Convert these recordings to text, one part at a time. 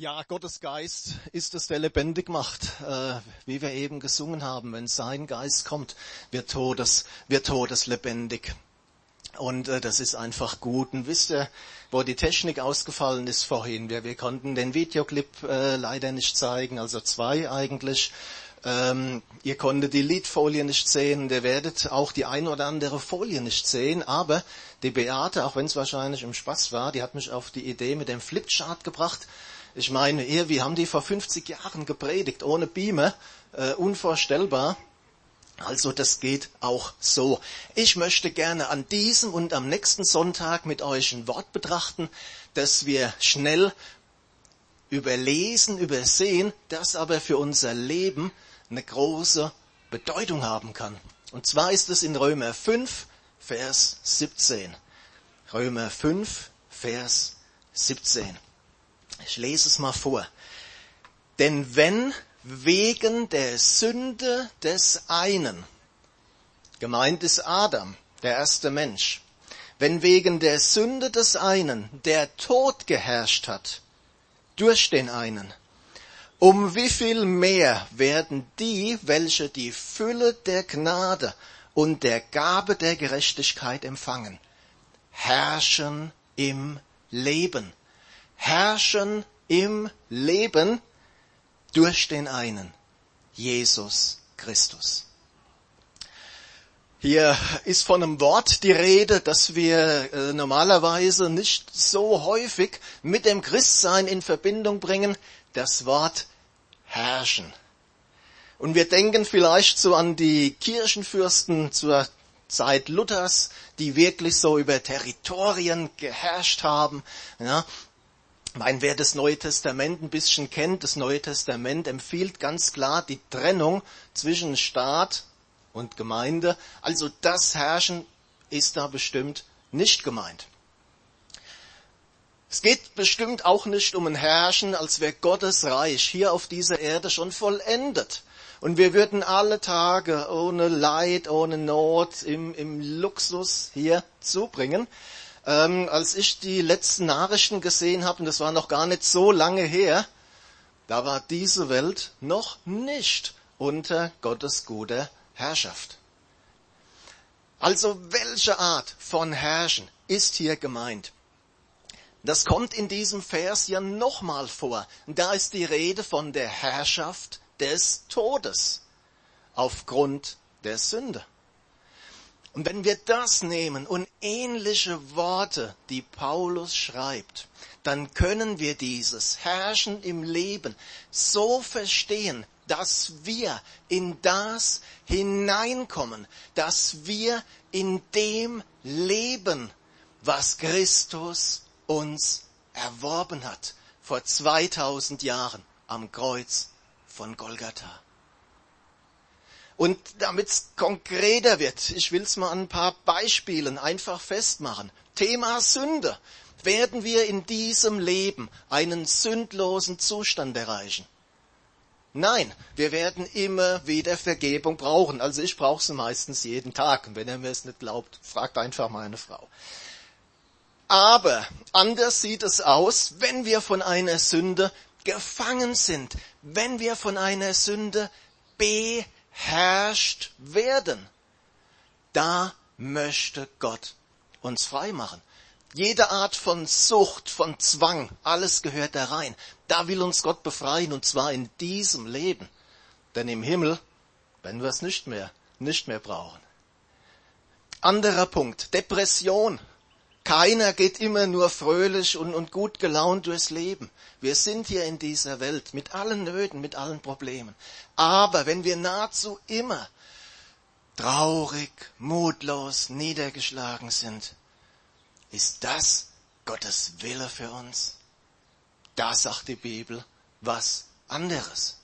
Ja, Gottes Geist ist es, der lebendig macht, äh, wie wir eben gesungen haben. Wenn sein Geist kommt, wird Todes, wird Todes lebendig. Und äh, das ist einfach gut. Und wisst ihr, wo die Technik ausgefallen ist vorhin? Wir, wir konnten den Videoclip äh, leider nicht zeigen, also zwei eigentlich. Ähm, ihr konntet die Liedfolie nicht sehen, ihr werdet auch die ein oder andere Folie nicht sehen, aber die Beate, auch wenn es wahrscheinlich im Spaß war, die hat mich auf die Idee mit dem Flipchart gebracht ich meine, ihr, wir haben die vor 50 Jahren gepredigt, ohne Beamer, äh, unvorstellbar. Also das geht auch so. Ich möchte gerne an diesem und am nächsten Sonntag mit euch ein Wort betrachten, das wir schnell überlesen, übersehen, das aber für unser Leben eine große Bedeutung haben kann. Und zwar ist es in Römer 5, Vers 17. Römer 5, Vers 17. Ich lese es mal vor. Denn wenn wegen der Sünde des einen, gemeint ist Adam, der erste Mensch, wenn wegen der Sünde des einen der Tod geherrscht hat, durch den einen, um wie viel mehr werden die, welche die Fülle der Gnade und der Gabe der Gerechtigkeit empfangen, herrschen im Leben herrschen im Leben durch den einen, Jesus Christus. Hier ist von einem Wort die Rede, das wir äh, normalerweise nicht so häufig mit dem Christsein in Verbindung bringen, das Wort herrschen. Und wir denken vielleicht so an die Kirchenfürsten zur Zeit Luthers, die wirklich so über Territorien geherrscht haben. Ja, mein, wer das Neue Testament ein bisschen kennt, das Neue Testament empfiehlt ganz klar die Trennung zwischen Staat und Gemeinde. Also das Herrschen ist da bestimmt nicht gemeint. Es geht bestimmt auch nicht um ein Herrschen, als wäre Gottes Reich hier auf dieser Erde schon vollendet. Und wir würden alle Tage ohne Leid, ohne Not, im, im Luxus hier zubringen ähm, als ich die letzten Nachrichten gesehen habe, und das war noch gar nicht so lange her, da war diese Welt noch nicht unter Gottes guter Herrschaft. Also welche Art von Herrschen ist hier gemeint? Das kommt in diesem Vers ja nochmal vor. Da ist die Rede von der Herrschaft des Todes aufgrund der Sünde. Und wenn wir das nehmen und ähnliche Worte, die Paulus schreibt, dann können wir dieses Herrschen im Leben so verstehen, dass wir in das hineinkommen, dass wir in dem leben, was Christus uns erworben hat vor 2000 Jahren am Kreuz von Golgatha. Und damit es konkreter wird, ich will es mal an ein paar Beispielen einfach festmachen. Thema Sünde. Werden wir in diesem Leben einen sündlosen Zustand erreichen? Nein, wir werden immer wieder Vergebung brauchen. Also ich brauche sie meistens jeden Tag. Und wenn er mir es nicht glaubt, fragt einfach meine Frau. Aber anders sieht es aus, wenn wir von einer Sünde gefangen sind, wenn wir von einer Sünde beherrscht herrscht werden. Da möchte Gott uns frei machen. Jede Art von Sucht, von Zwang, alles gehört da rein. Da will uns Gott befreien und zwar in diesem Leben. Denn im Himmel werden wir es nicht mehr, nicht mehr brauchen. Anderer Punkt, Depression. Keiner geht immer nur fröhlich und, und gut gelaunt durchs Leben. Wir sind hier in dieser Welt mit allen Nöten, mit allen Problemen. Aber wenn wir nahezu immer traurig, mutlos, niedergeschlagen sind, ist das Gottes Wille für uns? Da sagt die Bibel was anderes.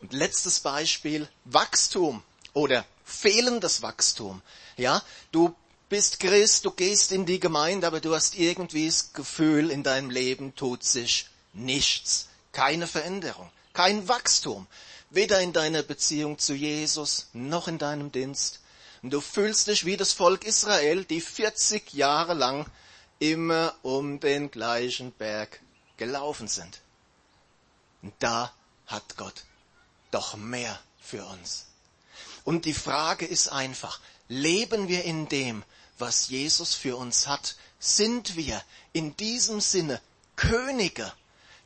Und letztes Beispiel, Wachstum oder fehlendes Wachstum. Ja, du bist Christ, du gehst in die Gemeinde, aber du hast irgendwie das Gefühl, in deinem Leben tut sich nichts. Keine Veränderung, kein Wachstum. Weder in deiner Beziehung zu Jesus noch in deinem Dienst. Und du fühlst dich wie das Volk Israel, die 40 Jahre lang immer um den gleichen Berg gelaufen sind. Und da hat Gott doch mehr für uns. Und die Frage ist einfach, leben wir in dem, was Jesus für uns hat? Sind wir in diesem Sinne Könige?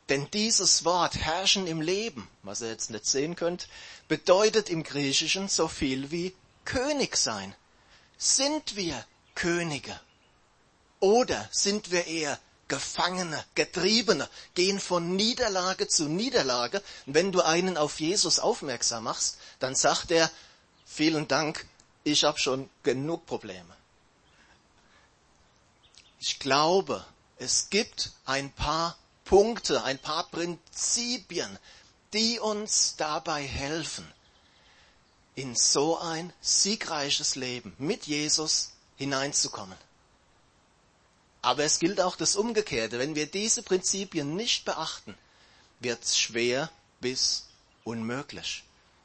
Denn dieses Wort herrschen im Leben, was ihr jetzt nicht sehen könnt, bedeutet im Griechischen so viel wie König sein. Sind wir Könige? Oder sind wir eher Gefangene, Getriebene, gehen von Niederlage zu Niederlage. Und wenn du einen auf Jesus aufmerksam machst, dann sagt er, vielen Dank, ich habe schon genug Probleme. Ich glaube, es gibt ein paar Punkte, ein paar Prinzipien, die uns dabei helfen, in so ein siegreiches Leben mit Jesus hineinzukommen. Aber es gilt auch das Umgekehrte. Wenn wir diese Prinzipien nicht beachten, wird es schwer bis unmöglich,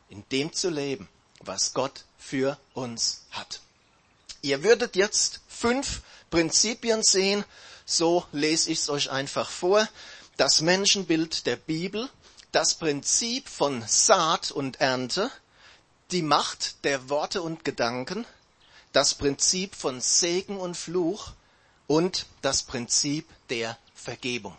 in dem zu leben, was Gott für uns hat. Ihr würdet jetzt fünf Prinzipien sehen, so lese ich es euch einfach vor. Das Menschenbild der Bibel, das Prinzip von Saat und Ernte, die Macht der Worte und Gedanken, das Prinzip von Segen und Fluch und das Prinzip der Vergebung.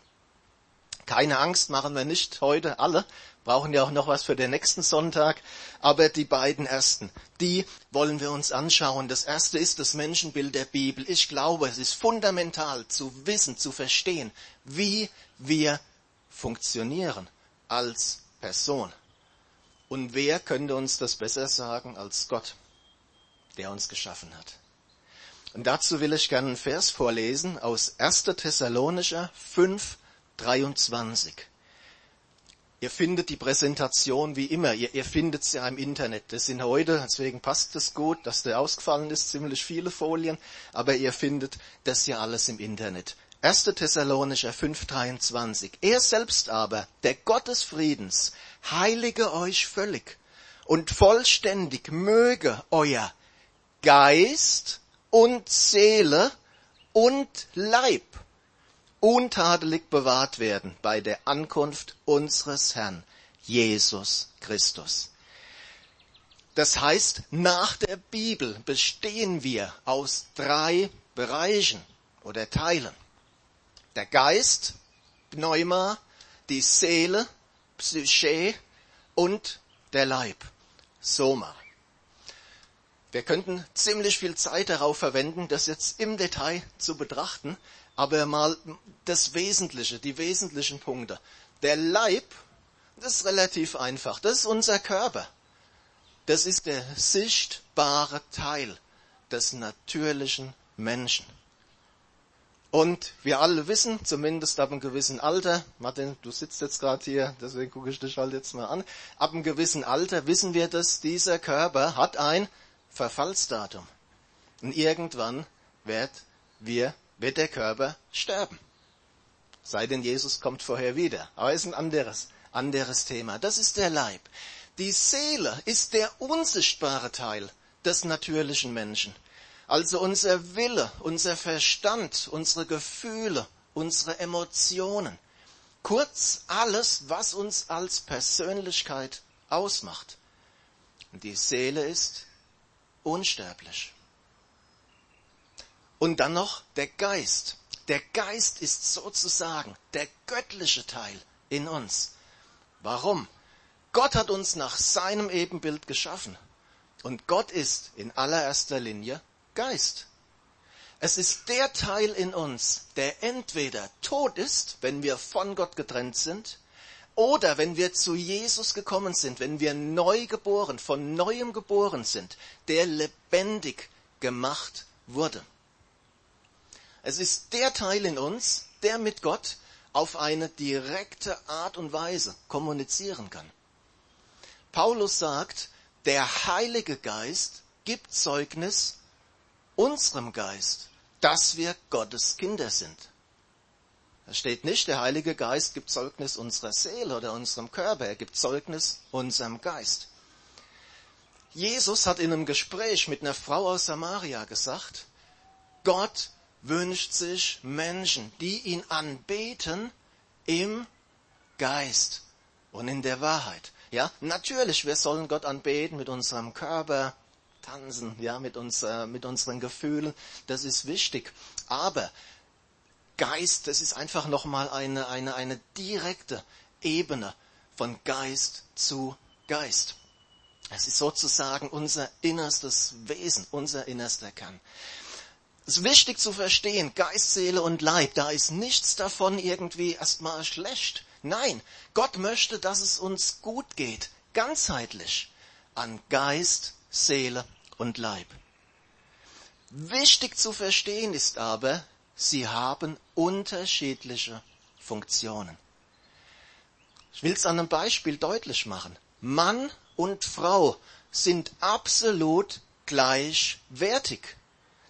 Keine Angst, machen wir nicht heute alle, brauchen ja auch noch was für den nächsten Sonntag, aber die beiden ersten, die wollen wir uns anschauen. Das erste ist das Menschenbild der Bibel. Ich glaube, es ist fundamental zu wissen, zu verstehen, wie wir funktionieren als Person. Und wer könnte uns das besser sagen als Gott, der uns geschaffen hat? Und dazu will ich gerne einen Vers vorlesen aus 1. Thessalonicher 5, 23. Ihr findet die Präsentation wie immer, ihr, ihr findet sie ja im Internet. Das sind heute, deswegen passt es gut, dass der ausgefallen ist, ziemlich viele Folien, aber ihr findet das ja alles im Internet. 1. Thessalonicher 5,23. Er selbst aber, der Gott des Friedens, heilige euch völlig und vollständig möge euer Geist und Seele und Leib untadelig bewahrt werden bei der Ankunft unseres Herrn Jesus Christus. Das heißt, nach der Bibel bestehen wir aus drei Bereichen oder Teilen. Der Geist, Pneuma, die Seele, Psyche und der Leib, Soma. Wir könnten ziemlich viel Zeit darauf verwenden, das jetzt im Detail zu betrachten, aber mal das Wesentliche, die wesentlichen Punkte. Der Leib, das ist relativ einfach. Das ist unser Körper. Das ist der sichtbare Teil des natürlichen Menschen. Und wir alle wissen, zumindest ab einem gewissen Alter, Martin, du sitzt jetzt gerade hier, deswegen gucke ich dich halt jetzt mal an, ab einem gewissen Alter wissen wir, dass dieser Körper hat ein Verfallsdatum. Und irgendwann wird, wir, wird der Körper sterben. Sei denn, Jesus kommt vorher wieder. Aber ist ein anderes, anderes Thema. Das ist der Leib. Die Seele ist der unsichtbare Teil des natürlichen Menschen. Also unser Wille, unser Verstand, unsere Gefühle, unsere Emotionen. Kurz alles, was uns als Persönlichkeit ausmacht. Und die Seele ist unsterblich. Und dann noch der Geist. Der Geist ist sozusagen der göttliche Teil in uns. Warum? Gott hat uns nach seinem Ebenbild geschaffen. Und Gott ist in allererster Linie Geist. Es ist der Teil in uns, der entweder tot ist, wenn wir von Gott getrennt sind, oder wenn wir zu Jesus gekommen sind, wenn wir neu geboren, von neuem geboren sind, der lebendig gemacht wurde. Es ist der Teil in uns, der mit Gott auf eine direkte Art und Weise kommunizieren kann. Paulus sagt, der Heilige Geist gibt Zeugnis unserem Geist, dass wir Gottes Kinder sind. Es steht nicht, der Heilige Geist gibt Zeugnis unserer Seele oder unserem Körper, er gibt Zeugnis unserem Geist. Jesus hat in einem Gespräch mit einer Frau aus Samaria gesagt, Gott wünscht sich Menschen, die ihn anbeten im Geist und in der Wahrheit. Ja, natürlich, wir sollen Gott anbeten mit unserem Körper, tanzen, ja, mit uns, äh, mit unseren Gefühlen. Das ist wichtig. Aber Geist, das ist einfach nochmal eine, eine, eine direkte Ebene von Geist zu Geist. Es ist sozusagen unser innerstes Wesen, unser innerster Kern. Es ist wichtig zu verstehen, Geist, Seele und Leib, da ist nichts davon irgendwie erstmal schlecht. Nein, Gott möchte, dass es uns gut geht, ganzheitlich, an Geist, Seele und Leib. Wichtig zu verstehen ist aber, sie haben unterschiedliche Funktionen. Ich will es an einem Beispiel deutlich machen. Mann und Frau sind absolut gleichwertig.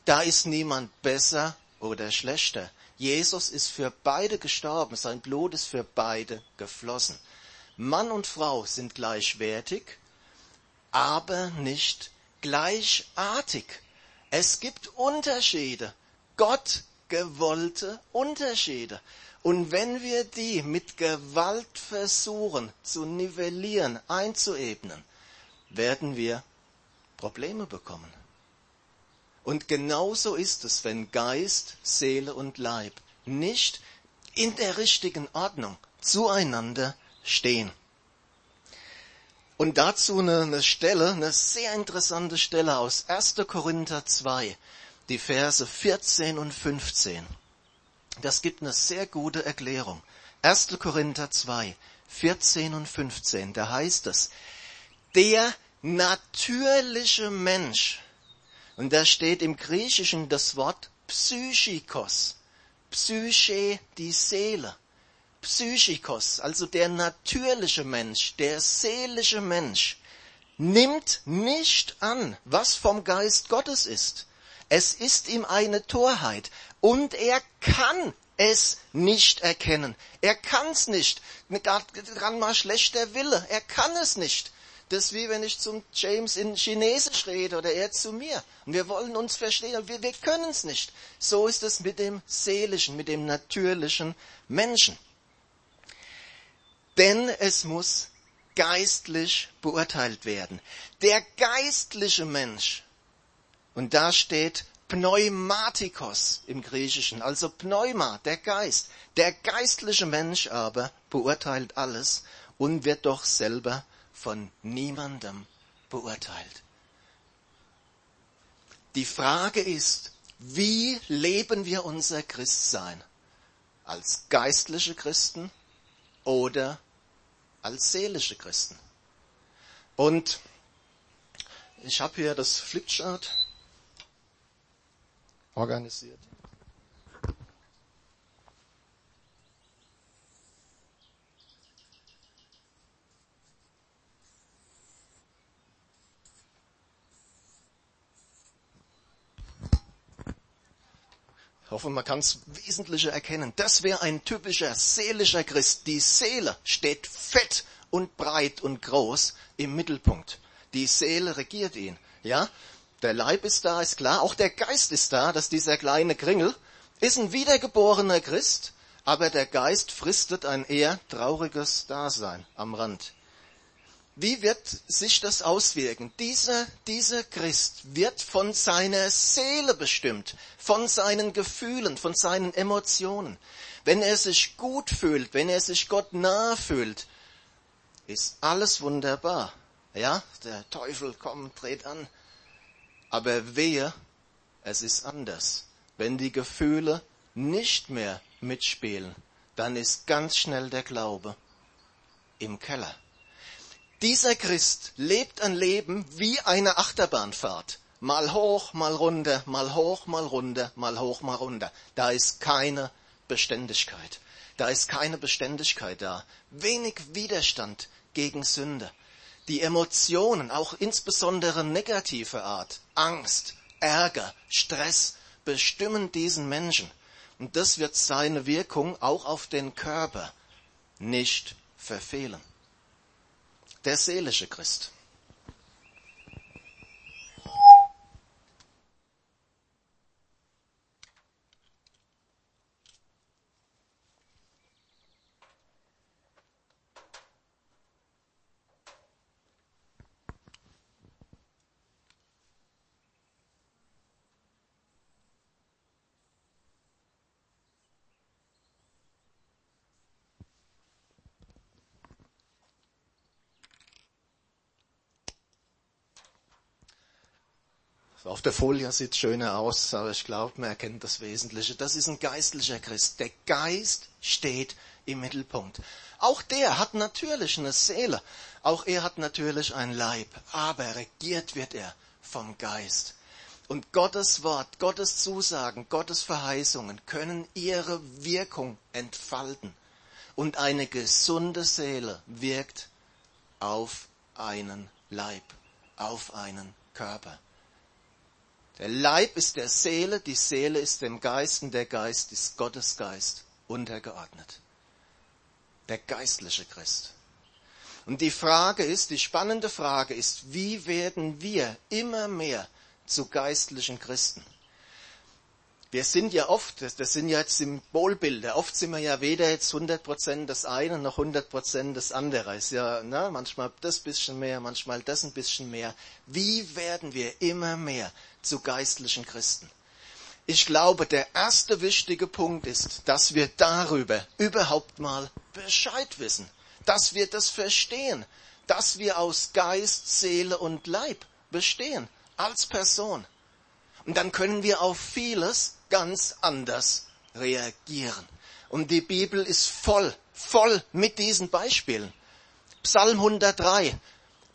Da ist niemand besser oder schlechter. Jesus ist für beide gestorben, sein Blut ist für beide geflossen. Mann und Frau sind gleichwertig, aber nicht gleichartig. Es gibt Unterschiede, Gott gewollte Unterschiede. Und wenn wir die mit Gewalt versuchen zu nivellieren, einzuebnen, werden wir Probleme bekommen. Und genauso ist es, wenn Geist, Seele und Leib nicht in der richtigen Ordnung zueinander stehen. Und dazu eine, eine Stelle, eine sehr interessante Stelle aus 1. Korinther 2, die Verse 14 und 15. Das gibt eine sehr gute Erklärung. 1. Korinther 2, 14 und 15, da heißt es, der natürliche Mensch und da steht im Griechischen das Wort Psychikos. Psyche, die Seele. Psychikos, also der natürliche Mensch, der seelische Mensch, nimmt nicht an, was vom Geist Gottes ist. Es ist ihm eine Torheit und er kann es nicht erkennen. Er kann es nicht. Gerade mal schlechter Wille. Er kann es nicht. Das ist wie wenn ich zum James in Chinesisch rede oder er zu mir. Und wir wollen uns verstehen, wir, wir können es nicht. So ist es mit dem seelischen, mit dem natürlichen Menschen. Denn es muss geistlich beurteilt werden. Der geistliche Mensch, und da steht Pneumatikos im Griechischen, also Pneuma, der Geist. Der geistliche Mensch aber beurteilt alles und wird doch selber von niemandem beurteilt. Die Frage ist, wie leben wir unser Christsein? Als geistliche Christen oder als seelische Christen? Und ich habe hier das Flipchart organisiert. Hoffe, man kann es Wesentliche erkennen. Das wäre ein typischer seelischer Christ. Die Seele steht fett und breit und groß im Mittelpunkt. Die Seele regiert ihn. Ja, der Leib ist da, ist klar. Auch der Geist ist da, dass dieser kleine Kringel ist ein wiedergeborener Christ, aber der Geist fristet ein eher trauriges Dasein am Rand. Wie wird sich das auswirken? Dieser, dieser Christ wird von seiner Seele bestimmt, von seinen Gefühlen, von seinen Emotionen. Wenn er sich gut fühlt, wenn er sich Gott nahe fühlt, ist alles wunderbar. Ja, der Teufel kommt, dreht an. Aber wehe, es ist anders. Wenn die Gefühle nicht mehr mitspielen, dann ist ganz schnell der Glaube im Keller. Dieser Christ lebt ein Leben wie eine Achterbahnfahrt. Mal hoch, mal runter, mal hoch, mal runter, mal hoch, mal runter. Da ist keine Beständigkeit. Da ist keine Beständigkeit da. Wenig Widerstand gegen Sünde. Die Emotionen, auch insbesondere negative Art, Angst, Ärger, Stress, bestimmen diesen Menschen. Und das wird seine Wirkung auch auf den Körper nicht verfehlen der seelische Christ. Auf der Folie sieht es schöner aus, aber ich glaube, man erkennt das Wesentliche. Das ist ein geistlicher Christ. Der Geist steht im Mittelpunkt. Auch der hat natürlich eine Seele. Auch er hat natürlich ein Leib. Aber regiert wird er vom Geist. Und Gottes Wort, Gottes Zusagen, Gottes Verheißungen können ihre Wirkung entfalten. Und eine gesunde Seele wirkt auf einen Leib, auf einen Körper. Der Leib ist der Seele, die Seele ist dem Geist und der Geist ist Gottes Geist untergeordnet. Der geistliche Christ. Und die Frage ist, die spannende Frage ist, wie werden wir immer mehr zu geistlichen Christen? Wir sind ja oft, das, sind ja jetzt Symbolbilder, oft sind wir ja weder jetzt 100% das eine noch 100% das andere. Ist ja, ne, manchmal das bisschen mehr, manchmal das ein bisschen mehr. Wie werden wir immer mehr zu geistlichen Christen? Ich glaube, der erste wichtige Punkt ist, dass wir darüber überhaupt mal Bescheid wissen, dass wir das verstehen, dass wir aus Geist, Seele und Leib bestehen, als Person. Und dann können wir auf vieles ganz anders reagieren. Und die Bibel ist voll, voll mit diesen Beispielen. Psalm 103.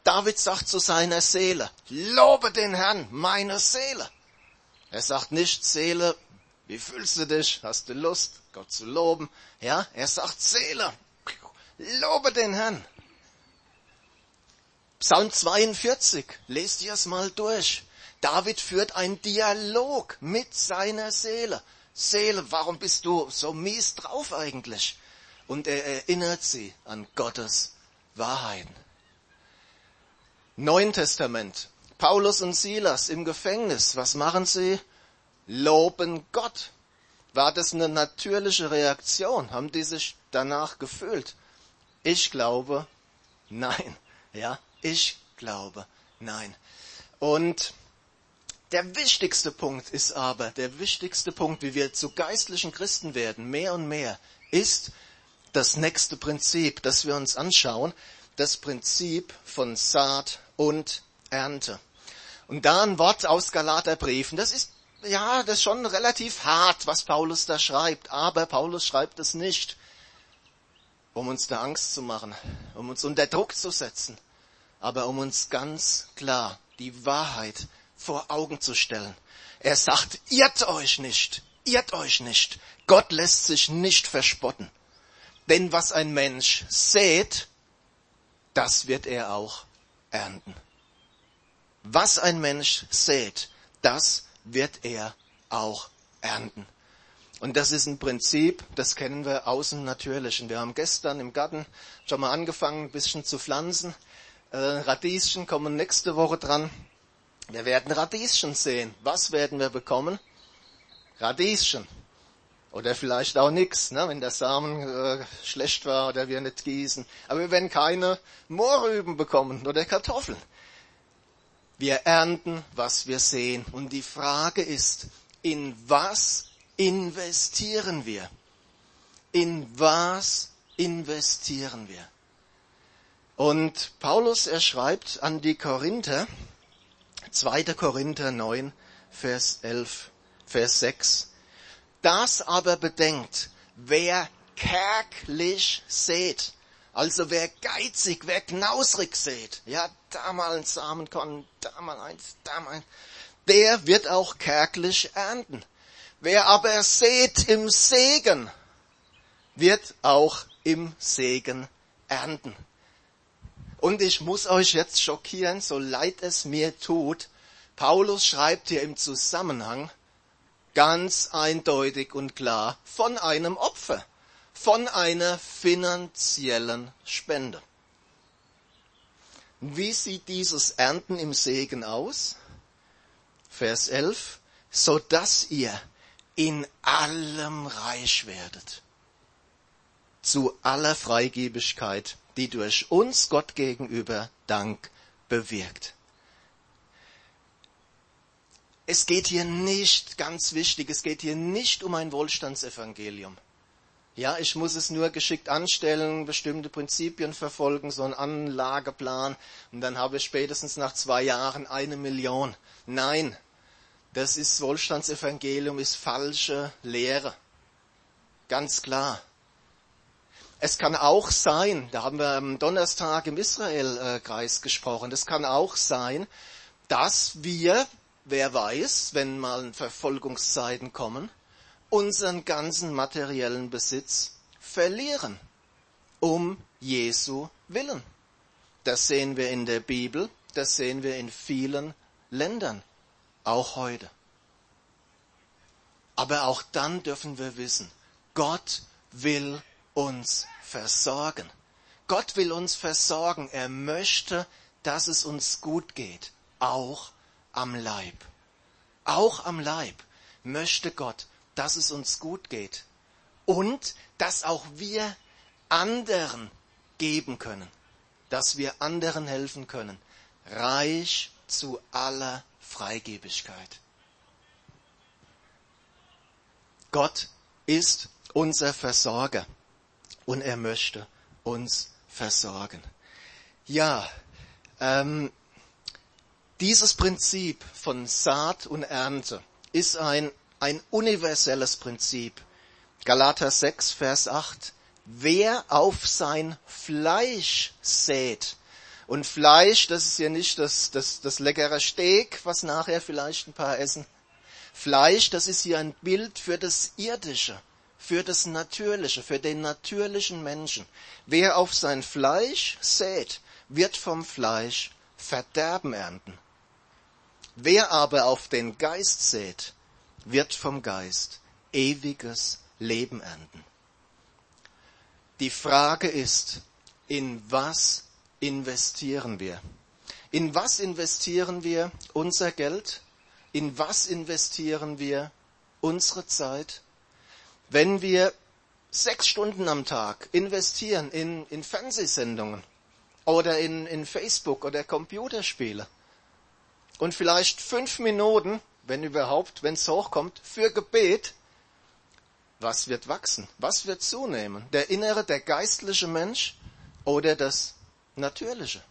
David sagt zu seiner Seele, lobe den Herrn, meine Seele. Er sagt nicht, Seele, wie fühlst du dich? Hast du Lust, Gott zu loben? Ja, er sagt, Seele, lobe den Herrn. Psalm 42, lest ihr es mal durch. David führt einen Dialog mit seiner Seele. Seele, warum bist du so mies drauf eigentlich? Und er erinnert sie an Gottes Wahrheiten. Neuen Testament. Paulus und Silas im Gefängnis. Was machen sie? Loben Gott. War das eine natürliche Reaktion? Haben die sich danach gefühlt? Ich glaube, nein. Ja, ich glaube, nein. Und der wichtigste Punkt ist aber, der wichtigste Punkt, wie wir zu geistlichen Christen werden, mehr und mehr, ist das nächste Prinzip, das wir uns anschauen, das Prinzip von Saat und Ernte. Und da ein Wort aus Galaterbriefen, das ist, ja, das ist schon relativ hart, was Paulus da schreibt, aber Paulus schreibt es nicht, um uns da Angst zu machen, um uns unter Druck zu setzen, aber um uns ganz klar die Wahrheit vor Augen zu stellen. Er sagt, irrt euch nicht, irrt euch nicht. Gott lässt sich nicht verspotten. Denn was ein Mensch sät, das wird er auch ernten. Was ein Mensch sät, das wird er auch ernten. Und das ist ein Prinzip, das kennen wir außen natürlich. Und wir haben gestern im Garten schon mal angefangen, ein bisschen zu pflanzen. Äh, Radieschen kommen nächste Woche dran. Wir werden Radieschen sehen. Was werden wir bekommen? Radieschen. Oder vielleicht auch nichts, ne, wenn der Samen äh, schlecht war oder wir nicht gießen. Aber wir werden keine Mohrrüben bekommen oder Kartoffeln. Wir ernten, was wir sehen. Und die Frage ist, in was investieren wir? In was investieren wir? Und Paulus, er schreibt an die Korinther, 2. Korinther 9, Vers 11, Vers 6. Das aber bedenkt, wer kärglich sät, also wer geizig, wer knausrig sät, ja, da mal ein Samenkorn, da mal eins, da mal eins, der wird auch kärglich ernten. Wer aber sät im Segen, wird auch im Segen ernten. Und ich muss euch jetzt schockieren, so leid es mir tut. Paulus schreibt hier im Zusammenhang ganz eindeutig und klar von einem Opfer, von einer finanziellen Spende. Wie sieht dieses Ernten im Segen aus? Vers 11, so dass ihr in allem reich werdet, zu aller Freigebigkeit die durch uns Gott gegenüber Dank bewirkt. Es geht hier nicht, ganz wichtig, es geht hier nicht um ein Wohlstandsevangelium. Ja, ich muss es nur geschickt anstellen, bestimmte Prinzipien verfolgen, so einen Anlageplan, und dann habe ich spätestens nach zwei Jahren eine Million. Nein, das ist Wohlstandsevangelium, ist falsche Lehre. Ganz klar. Es kann auch sein, da haben wir am Donnerstag im Israel-Kreis gesprochen, es kann auch sein, dass wir, wer weiß, wenn mal Verfolgungszeiten kommen, unseren ganzen materiellen Besitz verlieren, um Jesu willen. Das sehen wir in der Bibel, das sehen wir in vielen Ländern, auch heute. Aber auch dann dürfen wir wissen, Gott will uns versorgen. Gott will uns versorgen. Er möchte, dass es uns gut geht, auch am Leib. Auch am Leib möchte Gott, dass es uns gut geht und dass auch wir anderen geben können, dass wir anderen helfen können, reich zu aller Freigebigkeit. Gott ist unser Versorger und er möchte uns versorgen. Ja, ähm, dieses Prinzip von Saat und Ernte ist ein, ein universelles Prinzip. Galater 6, Vers 8. Wer auf sein Fleisch sät, und Fleisch, das ist ja nicht das, das, das leckere Steak, was nachher vielleicht ein paar essen. Fleisch, das ist hier ein Bild für das Irdische für das Natürliche, für den natürlichen Menschen. Wer auf sein Fleisch sät, wird vom Fleisch Verderben ernten. Wer aber auf den Geist sät, wird vom Geist ewiges Leben ernten. Die Frage ist, in was investieren wir? In was investieren wir unser Geld? In was investieren wir unsere Zeit? Wenn wir sechs Stunden am Tag investieren in, in Fernsehsendungen oder in, in Facebook oder Computerspiele und vielleicht fünf Minuten, wenn überhaupt, wenn es hochkommt, für Gebet, was wird wachsen? Was wird zunehmen? Der innere, der geistliche Mensch oder das natürliche?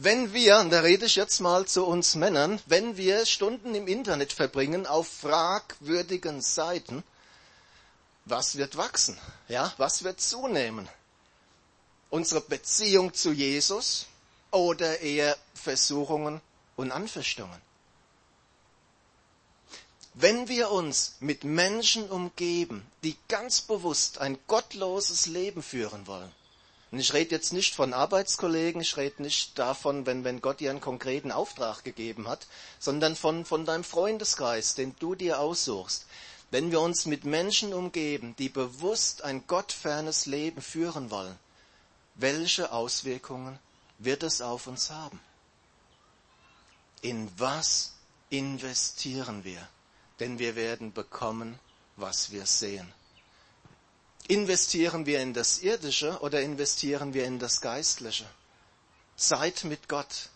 Wenn wir, und da rede ich jetzt mal zu uns Männern, wenn wir Stunden im Internet verbringen auf fragwürdigen Seiten, was wird wachsen? Ja, was wird zunehmen? Unsere Beziehung zu Jesus oder eher Versuchungen und Anfechtungen? Wenn wir uns mit Menschen umgeben, die ganz bewusst ein gottloses Leben führen wollen, und ich rede jetzt nicht von Arbeitskollegen, ich rede nicht davon, wenn, wenn Gott dir einen konkreten Auftrag gegeben hat, sondern von, von deinem Freundeskreis, den du dir aussuchst. Wenn wir uns mit Menschen umgeben, die bewusst ein gottfernes Leben führen wollen, welche Auswirkungen wird es auf uns haben? In was investieren wir? Denn wir werden bekommen, was wir sehen. Investieren wir in das Irdische oder investieren wir in das Geistliche? Zeit mit Gott,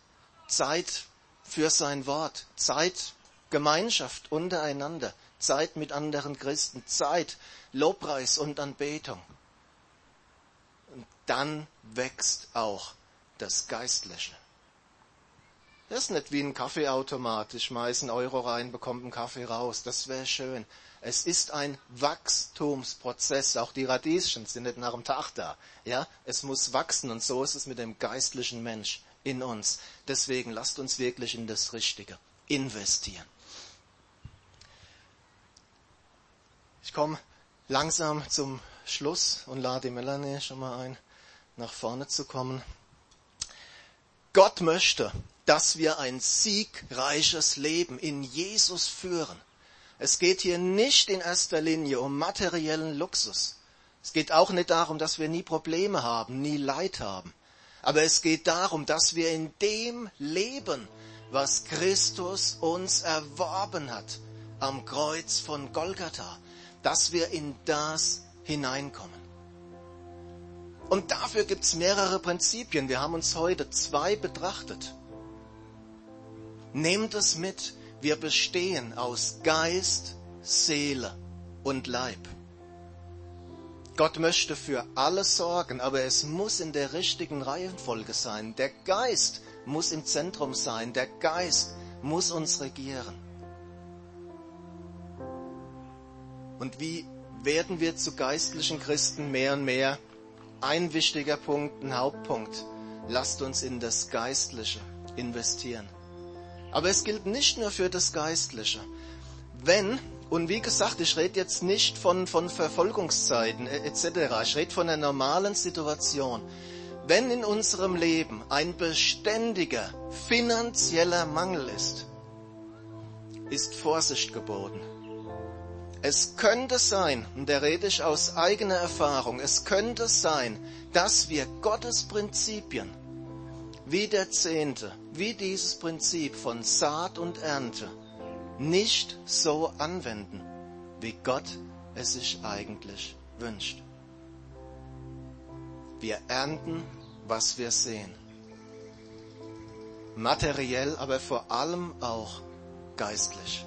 Zeit für sein Wort, Zeit Gemeinschaft untereinander, Zeit mit anderen Christen, Zeit, Lobpreis und Anbetung. Und dann wächst auch das Geistliche. Das ist nicht wie ein Kaffeeautomat. Ich schmeiße einen Euro rein, bekomme einen Kaffee raus. Das wäre schön. Es ist ein Wachstumsprozess. Auch die Radieschen sind nicht nach dem Tag da. Ja, es muss wachsen und so ist es mit dem geistlichen Mensch in uns. Deswegen lasst uns wirklich in das Richtige investieren. Ich komme langsam zum Schluss und lade Melanie schon mal ein, nach vorne zu kommen. Gott möchte, dass wir ein siegreiches Leben in Jesus führen. Es geht hier nicht in erster Linie um materiellen Luxus. Es geht auch nicht darum, dass wir nie Probleme haben, nie Leid haben. Aber es geht darum, dass wir in dem leben, was Christus uns erworben hat am Kreuz von Golgatha, dass wir in das hineinkommen. Und dafür gibt es mehrere Prinzipien. Wir haben uns heute zwei betrachtet. Nehmt es mit. Wir bestehen aus Geist, Seele und Leib. Gott möchte für alles sorgen, aber es muss in der richtigen Reihenfolge sein. Der Geist muss im Zentrum sein. Der Geist muss uns regieren. Und wie werden wir zu geistlichen Christen mehr und mehr? Ein wichtiger Punkt, ein Hauptpunkt. Lasst uns in das Geistliche investieren. Aber es gilt nicht nur für das Geistliche. Wenn, und wie gesagt, ich rede jetzt nicht von, von Verfolgungszeiten etc., ich rede von einer normalen Situation. Wenn in unserem Leben ein beständiger finanzieller Mangel ist, ist Vorsicht geboten. Es könnte sein, und da rede ich aus eigener Erfahrung, es könnte sein, dass wir Gottes Prinzipien, wie der Zehnte, wie dieses Prinzip von Saat und Ernte, nicht so anwenden, wie Gott es sich eigentlich wünscht. Wir ernten, was wir sehen. Materiell, aber vor allem auch geistlich.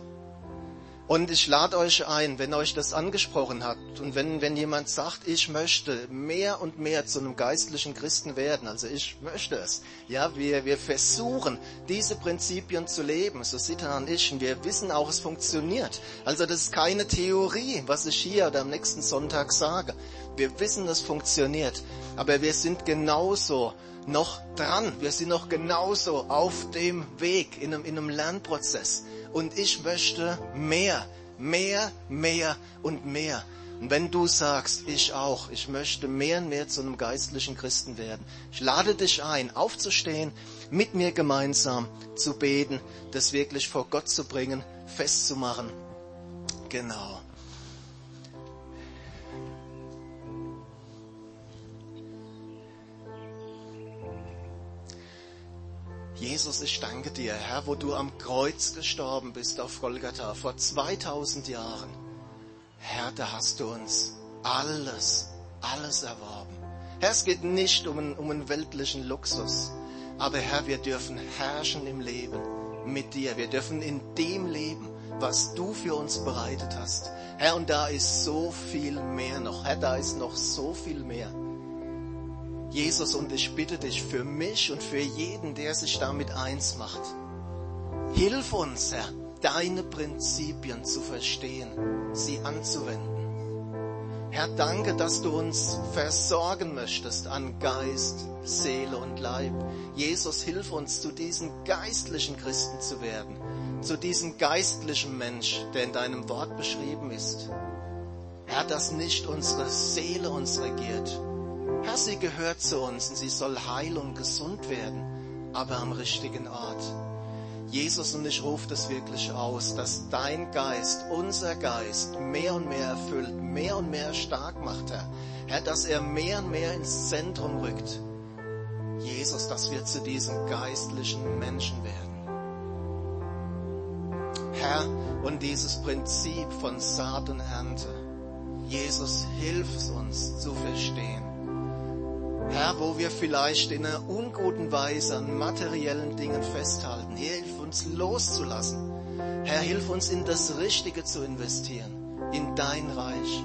Und ich lade euch ein, wenn euch das angesprochen hat und wenn, wenn jemand sagt, ich möchte mehr und mehr zu einem geistlichen Christen werden, also ich möchte es. Ja, wir, wir versuchen, diese Prinzipien zu leben, so Sitan und ich, und wir wissen auch, es funktioniert. Also das ist keine Theorie, was ich hier oder am nächsten Sonntag sage. Wir wissen, es funktioniert, aber wir sind genauso noch dran. Wir sind noch genauso auf dem Weg in einem, in einem Lernprozess und ich möchte mehr, mehr, mehr und mehr. Und wenn du sagst, ich auch, ich möchte mehr und mehr zu einem geistlichen Christen werden, ich lade dich ein, aufzustehen, mit mir gemeinsam zu beten, das wirklich vor Gott zu bringen, festzumachen. Genau. Jesus, ich danke dir, Herr, wo du am Kreuz gestorben bist auf Golgatha vor 2000 Jahren. Herr, da hast du uns alles, alles erworben. Herr, es geht nicht um einen, um einen weltlichen Luxus, aber Herr, wir dürfen herrschen im Leben mit dir. Wir dürfen in dem leben, was du für uns bereitet hast. Herr, und da ist so viel mehr noch. Herr, da ist noch so viel mehr. Jesus, und ich bitte dich für mich und für jeden, der sich damit eins macht. Hilf uns, Herr, deine Prinzipien zu verstehen, sie anzuwenden. Herr, danke, dass du uns versorgen möchtest an Geist, Seele und Leib. Jesus, hilf uns, zu diesem geistlichen Christen zu werden, zu diesem geistlichen Mensch, der in deinem Wort beschrieben ist. Herr, dass nicht unsere Seele uns regiert, Herr, sie gehört zu uns und sie soll heil und gesund werden, aber am richtigen Ort. Jesus, und ich rufe das wirklich aus, dass dein Geist, unser Geist, mehr und mehr erfüllt, mehr und mehr stark macht, Herr. Herr, dass er mehr und mehr ins Zentrum rückt. Jesus, dass wir zu diesen geistlichen Menschen werden. Herr, und dieses Prinzip von Saat und Ernte. Jesus, hilf uns zu verstehen. Herr, wo wir vielleicht in einer unguten Weise an materiellen Dingen festhalten, hilf uns loszulassen. Herr, hilf uns in das Richtige zu investieren, in dein Reich.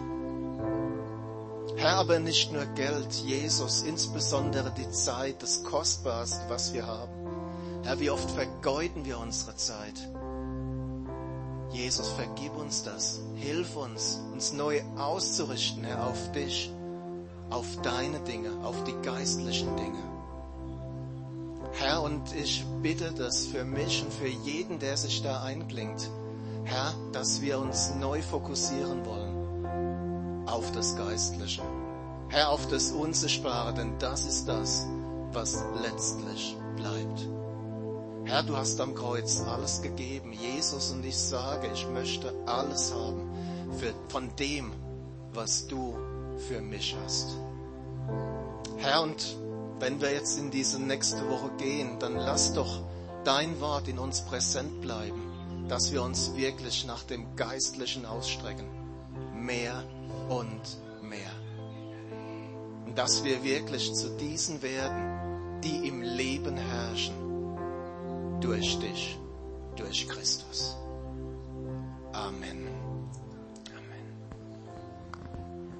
Herr, aber nicht nur Geld, Jesus, insbesondere die Zeit, das Kostbarste, was wir haben. Herr, wie oft vergeuden wir unsere Zeit. Jesus, vergib uns das. Hilf uns, uns neu auszurichten, Herr, auf dich auf deine Dinge, auf die geistlichen Dinge. Herr, und ich bitte das für mich und für jeden, der sich da einklingt, Herr, dass wir uns neu fokussieren wollen auf das Geistliche. Herr, auf das Unsichtbare, denn das ist das, was letztlich bleibt. Herr, du hast am Kreuz alles gegeben, Jesus, und ich sage, ich möchte alles haben für, von dem, was du für mich hast. Herr, und wenn wir jetzt in diese nächste Woche gehen, dann lass doch dein Wort in uns präsent bleiben, dass wir uns wirklich nach dem Geistlichen ausstrecken. Mehr und mehr. Und dass wir wirklich zu diesen werden, die im Leben herrschen, durch dich, durch Christus. Amen.